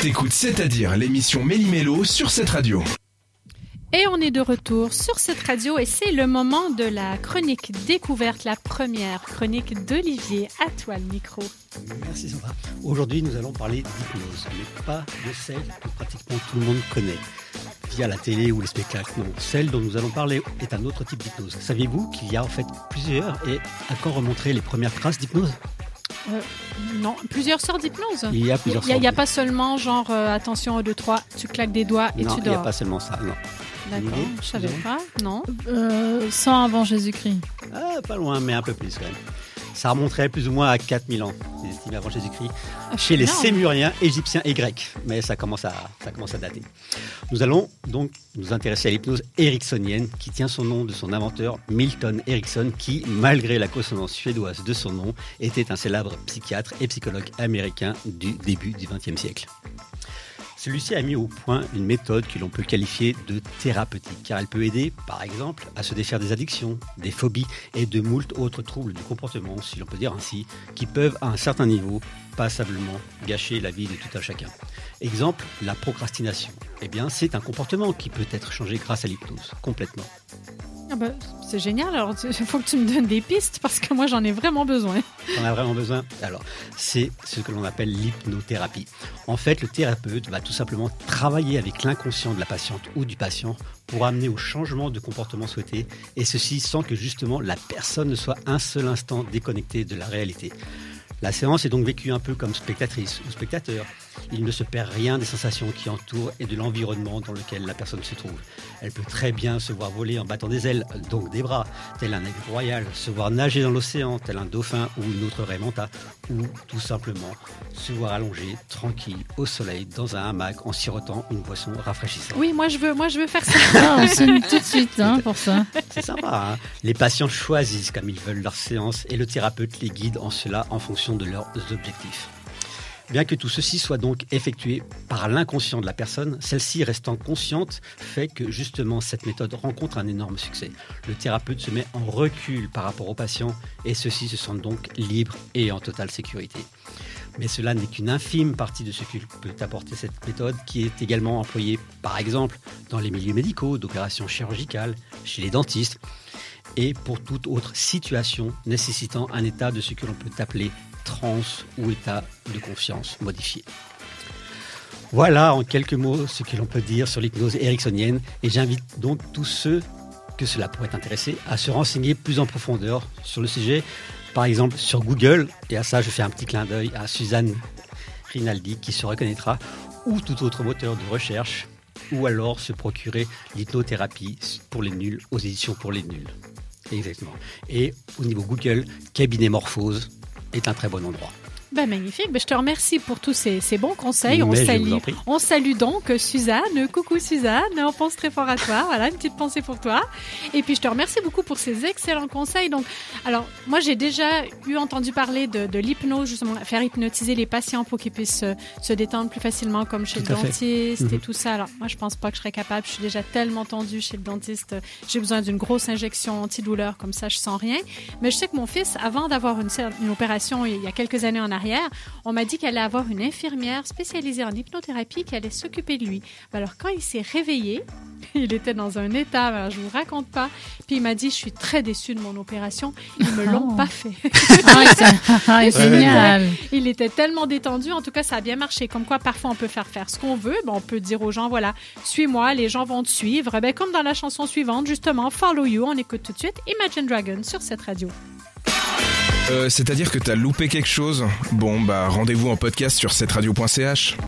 T'écoutes C'est-à-dire l'émission Méli-Mélo sur cette radio. Et on est de retour sur cette radio et c'est le moment de la chronique découverte, la première chronique d'Olivier. À toi le micro. Merci Sandra. Aujourd'hui, nous allons parler d'hypnose, mais pas de celle que pratiquement tout le monde connaît via la télé ou les spectacles. Non, celle dont nous allons parler est un autre type d'hypnose. Saviez-vous qu'il y a en fait plusieurs et à quand remontrer les premières traces d'hypnose? Euh, non, plusieurs sortes d'hypnose. Il y a plusieurs Il n'y a, pas seulement genre euh, attention 1, 2, 3, tu claques des doigts et Non, tu il n'y a dors. pas seulement ça. Non. D'accord, je savais pas. Non. Euh, 100 avant Jésus-Christ. Ah, pas loin, mais un peu plus quand même. Ça remonterait plus ou moins à 4000 ans, c'est estimé avant Jésus-Christ, chez les. Sémuriens, Égyptiens et Grecs. Mais ça commence, à, ça commence à dater. Nous allons donc nous intéresser à l'hypnose ericksonienne, qui tient son nom de son inventeur Milton Erickson, qui, malgré la consonance suédoise de son nom, était un célèbre psychiatre et psychologue américain du début du XXe siècle. Celui-ci a mis au point une méthode que l'on peut qualifier de thérapeutique, car elle peut aider, par exemple, à se défaire des addictions, des phobies et de moult autres troubles du comportement, si l'on peut dire ainsi, qui peuvent, à un certain niveau, passablement gâcher la vie de tout un chacun. Exemple, la procrastination. Eh bien, c'est un comportement qui peut être changé grâce à l'hypnose, complètement. Ah bah, c'est génial. Alors, il faut que tu me donnes des pistes parce que moi, j'en ai vraiment besoin. On a vraiment besoin. Alors, c'est ce que l'on appelle l'hypnothérapie. En fait, le thérapeute va tout simplement travailler avec l'inconscient de la patiente ou du patient pour amener au changement de comportement souhaité, et ceci sans que justement la personne ne soit un seul instant déconnectée de la réalité. La séance est donc vécue un peu comme spectatrice ou spectateur. Il ne se perd rien des sensations qui entourent et de l'environnement dans lequel la personne se trouve. Elle peut très bien se voir voler en battant des ailes, donc des bras, tel un aigle royal, se voir nager dans l'océan, tel un dauphin ou une autre raie manta, ou tout simplement se voir allongée, tranquille, au soleil, dans un hamac, en sirotant une boisson rafraîchissante. Oui, moi, je veux, moi, je veux faire ça. Ah, on signe tout de suite hein, pour ça. C'est sympa. Hein les patients choisissent comme ils veulent leur séance et le thérapeute les guide en cela en fonction de leurs objectifs. Bien que tout ceci soit donc effectué par l'inconscient de la personne, celle-ci restant consciente fait que justement cette méthode rencontre un énorme succès. Le thérapeute se met en recul par rapport aux patients et ceux-ci se sentent donc libres et en totale sécurité. Mais cela n'est qu'une infime partie de ce que peut apporter cette méthode qui est également employée par exemple dans les milieux médicaux, d'opérations chirurgicales, chez les dentistes et pour toute autre situation nécessitant un état de ce que l'on peut appeler transe ou état de confiance modifié. Voilà en quelques mots ce que l'on peut dire sur l'hypnose ericksonienne et j'invite donc tous ceux que cela pourrait intéresser à se renseigner plus en profondeur sur le sujet, par exemple sur Google, et à ça je fais un petit clin d'œil à Suzanne Rinaldi qui se reconnaîtra, ou tout autre moteur de recherche, ou alors se procurer l'hypnothérapie pour les nuls aux éditions pour les nuls. Exactement. Et au niveau Google, cabinet morphose est un très bon endroit. Ben, magnifique. Ben, je te remercie pour tous ces, ces bons conseils. On Mais salue, on salue donc Suzanne. Coucou Suzanne. On pense très fort à toi. Voilà, une petite pensée pour toi. Et puis, je te remercie beaucoup pour ces excellents conseils. Donc, alors, moi, j'ai déjà eu entendu parler de, de l'hypnose, justement, faire hypnotiser les patients pour qu'ils puissent se, se détendre plus facilement, comme chez Tout le fait. dentiste et Mhm. tout ça. Alors, moi, je pense pas que je serais capable. Je suis déjà tellement tendue chez le dentiste. J'ai besoin d'une grosse injection antidouleur, comme ça, je sens rien. Mais je sais que mon fils, avant d'avoir une, une opération il y a quelques années en arrière, on m'a dit qu'elle allait avoir une infirmière spécialisée en hypnothérapie qui allait s'occuper de lui. Alors, quand il s'est réveillé, il était dans un état, alors, je vous raconte pas. Puis il m'a dit, je suis très déçue de mon opération. Ils me l'ont Oh. pas fait. Ah, c'est- ah, génial. Il était tellement détendu. En tout cas, ça a bien marché. Comme quoi, parfois, on peut faire faire ce qu'on veut. Ben, on peut dire aux gens, voilà, suis-moi, les gens vont te suivre. Ben, comme dans la chanson suivante, justement, Follow You. On écoute tout de suite Imagine Dragon sur cette radio. Euh, C'est-à-dire que t'as loupé quelque chose? Bon, bah rendez-vous en podcast sur cetteradio.ch.